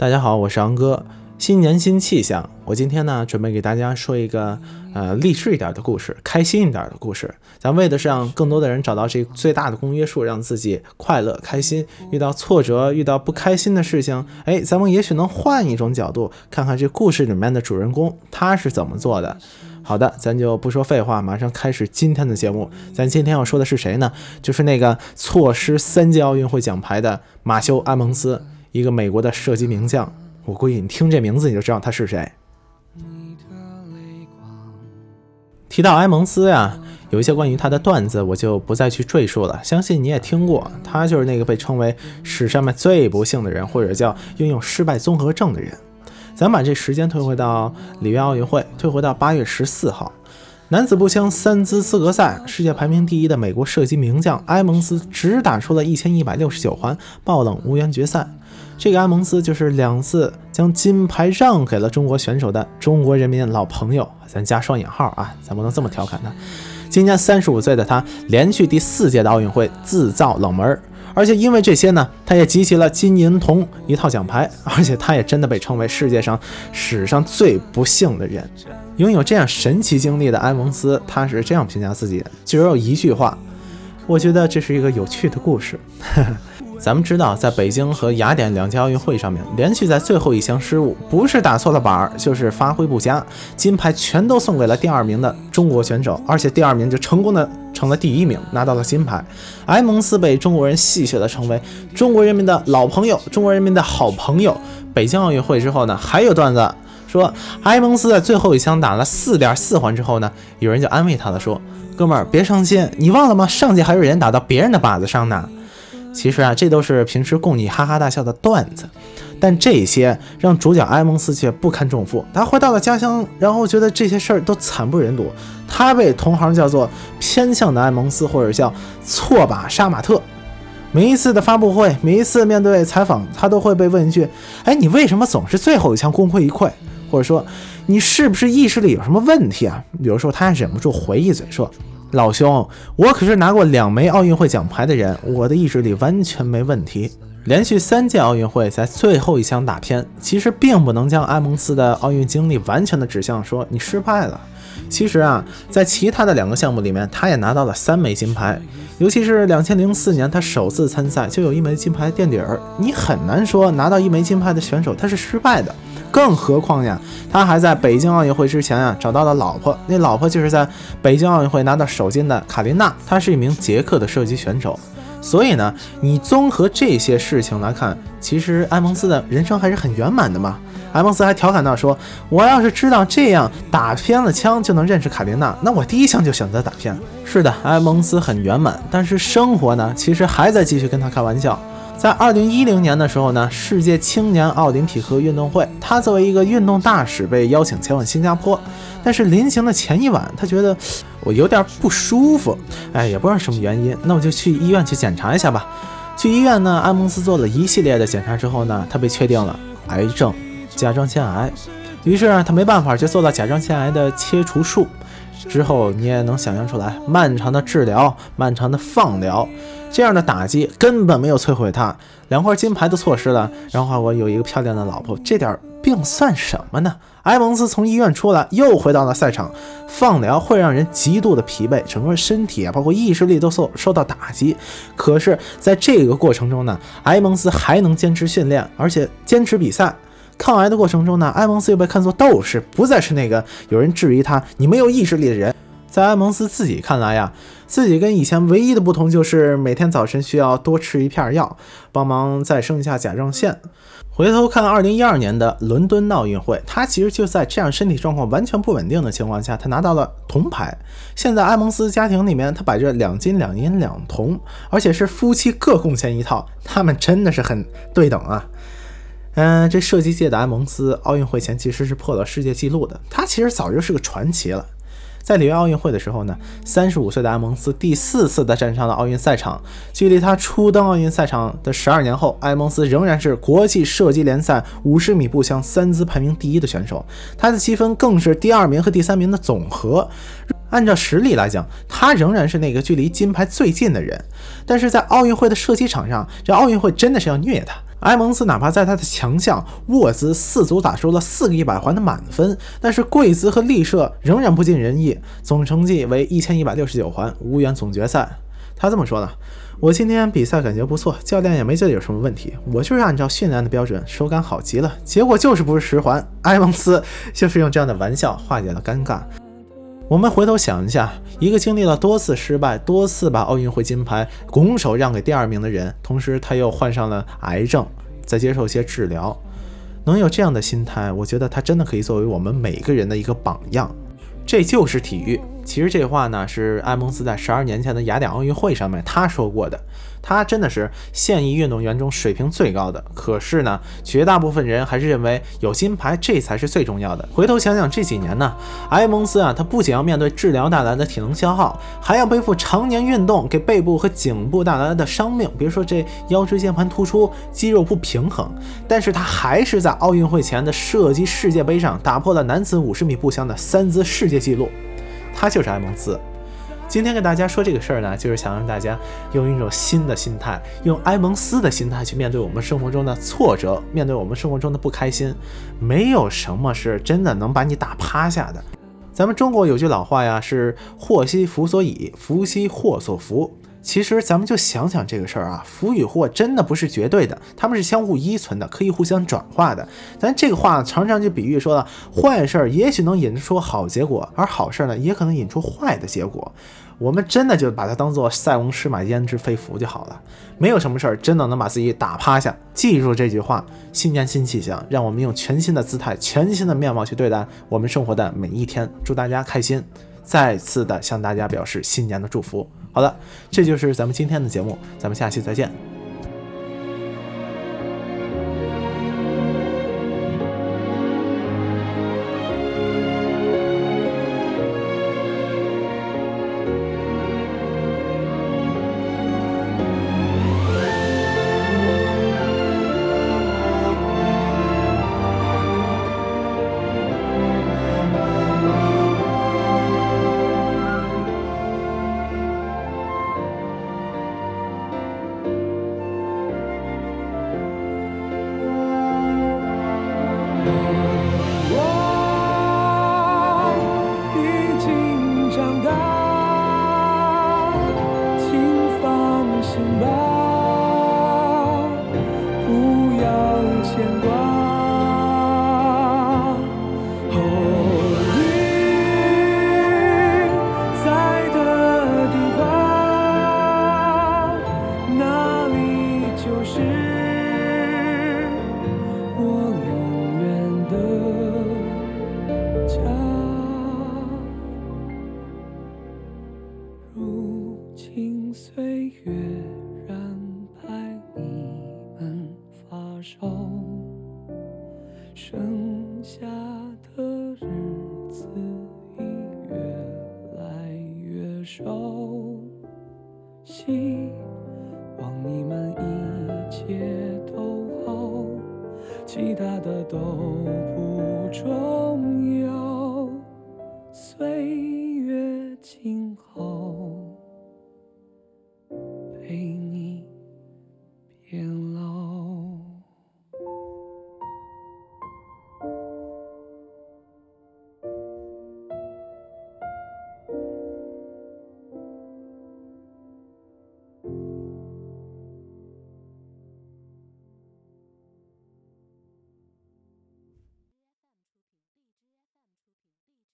大家好，我是昂哥。新年新气象，我今天呢准备给大家说一个呃励志一点的故事，开心一点的故事。咱为的是让更多的人找到这最大的公约数，让自己快乐开心。遇到挫折，遇到不开心的事情，哎，咱们也许能换一种角度，看看这故事里面的主人公他是怎么做的。好的，咱就不说废话，马上开始今天的节目。咱今天要说的是谁呢？就是那个错失三届奥运会奖牌的马修·阿蒙斯。一个美国的射击名将，我估计你听这名字你就知道他是谁。提到埃蒙斯呀，有一些关于他的段子，我就不再去赘述了。相信你也听过，他就是那个被称为史上面最不幸的人，或者叫拥有失败综合症的人。咱把这时间退回到里约奥运会，退回到八月十四号，男子步枪三姿资格赛，世界排名第一的美国射击名将埃蒙斯只打出了一千一百六十九环，爆冷无缘决赛。这个埃蒙斯就是两次将金牌让给了中国选手的中国人民老朋友，咱加双引号啊，咱不能这么调侃他。今年三十五岁的他，连续第四届的奥运会自造冷门，而且因为这些呢，他也集齐了金银铜一套奖牌，而且他也真的被称为世界上史上最不幸的人。拥有这样神奇经历的埃蒙斯，他是这样评价自己的，只有一句话，我觉得这是一个有趣的故事。咱们知道，在北京和雅典两届奥运会上面，连续在最后一项失误，不是打错了板儿，就是发挥不佳，金牌全都送给了第二名的中国选手，而且第二名就成功的成了第一名，拿到了金牌。埃蒙斯被中国人戏谑的成为中国人民的老朋友，中国人民的好朋友。北京奥运会之后呢，还有段子说，埃蒙斯在最后一枪打了四点四环之后呢，有人就安慰他了，说：“哥们儿别伤心，你忘了吗？上届还有人打到别人的靶子上呢。”其实啊，这都是平时供你哈哈大笑的段子，但这些让主角埃蒙斯却不堪重负。他回到了家乡，然后觉得这些事儿都惨不忍睹。他被同行叫做“偏向的埃蒙斯”或者叫“错把杀马特”。每一次的发布会，每一次面对采访，他都会被问一句：“哎，你为什么总是最后一枪功亏一篑？”或者说：“你是不是意识里有什么问题啊？”有时候他还忍不住回一嘴说。老兄，我可是拿过两枚奥运会奖牌的人，我的意志力完全没问题。连续三届奥运会在最后一枪打偏，其实并不能将埃蒙斯的奥运经历完全的指向说你失败了。其实啊，在其他的两个项目里面，他也拿到了三枚金牌，尤其是两千零四年他首次参赛就有一枚金牌垫底儿，你很难说拿到一枚金牌的选手他是失败的。更何况呀，他还在北京奥运会之前啊找到了老婆，那老婆就是在北京奥运会拿到首金的卡琳娜，她是一名捷克的射击选手。所以呢，你综合这些事情来看，其实埃蒙斯的人生还是很圆满的嘛。埃蒙斯还调侃到说：“我要是知道这样打偏了枪就能认识卡琳娜，那我第一枪就选择打偏。”是的，埃蒙斯很圆满，但是生活呢，其实还在继续跟他开玩笑。在二零一零年的时候呢，世界青年奥林匹克运动会，他作为一个运动大使被邀请前往新加坡，但是临行的前一晚，他觉得我有点不舒服，哎，也不知道什么原因，那我就去医院去检查一下吧。去医院呢，埃蒙斯做了一系列的检查之后呢，他被确定了癌症，甲状腺癌，于是他没办法就做了甲状腺癌的切除术。之后你也能想象出来，漫长的治疗，漫长的放疗，这样的打击根本没有摧毁他，两块金牌都错失了。然后我有一个漂亮的老婆，这点病算什么呢？埃蒙斯从医院出来，又回到了赛场。放疗会让人极度的疲惫，整个身体啊，包括意识力都受受到打击。可是，在这个过程中呢，埃蒙斯还能坚持训练，而且坚持比赛。抗癌的过程中呢，埃蒙斯又被看作斗士，不再是那个有人质疑他你没有意志力的人。在埃蒙斯自己看来呀，自己跟以前唯一的不同就是每天早晨需要多吃一片药，帮忙再生一下甲状腺。回头看二零一二年的伦敦奥运会，他其实就在这样身体状况完全不稳定的情况下，他拿到了铜牌。现在埃蒙斯家庭里面，他摆着两金两银两铜，而且是夫妻各贡献一套，他们真的是很对等啊。嗯，这射击界的埃蒙斯，奥运会前其实是破了世界纪录的。他其实早就是个传奇了。在里约奥运会的时候呢，三十五岁的埃蒙斯第四次的站上了奥运赛场。距离他初登奥运赛场的十二年后，埃蒙斯仍然是国际射击联赛五十米步枪三姿排名第一的选手。他的积分更是第二名和第三名的总和。按照实力来讲，他仍然是那个距离金牌最近的人。但是在奥运会的射击场上，这奥运会真的是要虐他。埃蒙斯哪怕在他的强项沃兹四组打出了四个一百环的满分，但是贵兹和利舍仍然不尽人意，总成绩为一千一百六十九环，无缘总决赛。他这么说的：“我今天比赛感觉不错，教练也没觉得有什么问题，我就是按照训练的标准，手感好极了，结果就是不是十环。”埃蒙斯就是用这样的玩笑化解了尴尬。我们回头想一下，一个经历了多次失败、多次把奥运会金牌拱手让给第二名的人，同时他又患上了癌症，在接受一些治疗，能有这样的心态，我觉得他真的可以作为我们每个人的一个榜样。这就是体育。其实这话呢，是埃蒙斯在十二年前的雅典奥运会上面他说过的。他真的是现役运动员中水平最高的。可是呢，绝大部分人还是认为有金牌这才是最重要的。回头想想这几年呢，埃蒙斯啊，他不仅要面对治疗带来的体能消耗，还要背负常年运动给背部和颈部带来的伤病。比如说这腰椎间盘突出、肌肉不平衡。但是他还是在奥运会前的射击世界杯上打破了男子五十米步枪的三姿世界纪录。他就是埃蒙斯。今天跟大家说这个事儿呢，就是想让大家用一种新的心态，用埃蒙斯的心态去面对我们生活中的挫折，面对我们生活中的不开心。没有什么是真的能把你打趴下的。咱们中国有句老话呀，是“祸兮福所倚，福兮祸所伏”。其实咱们就想想这个事儿啊，福与祸真的不是绝对的，他们是相互依存的，可以互相转化的。咱这个话常常就比喻说了，坏事儿也许能引出好结果，而好事儿呢，也可能引出坏的结果。我们真的就把它当做塞翁失马焉知非福就好了，没有什么事儿真的能把自己打趴下。记住这句话，新年新气象，让我们用全新的姿态、全新的面貌去对待我们生活的每一天。祝大家开心，再次的向大家表示新年的祝福。好的，这就是咱们今天的节目，咱们下期再见。心吧，不要牵挂。哦，你在的地方，哪里就是。手，剩下的日子已越来越少。希望你们一切都好，其他的都不重要。岁月静好。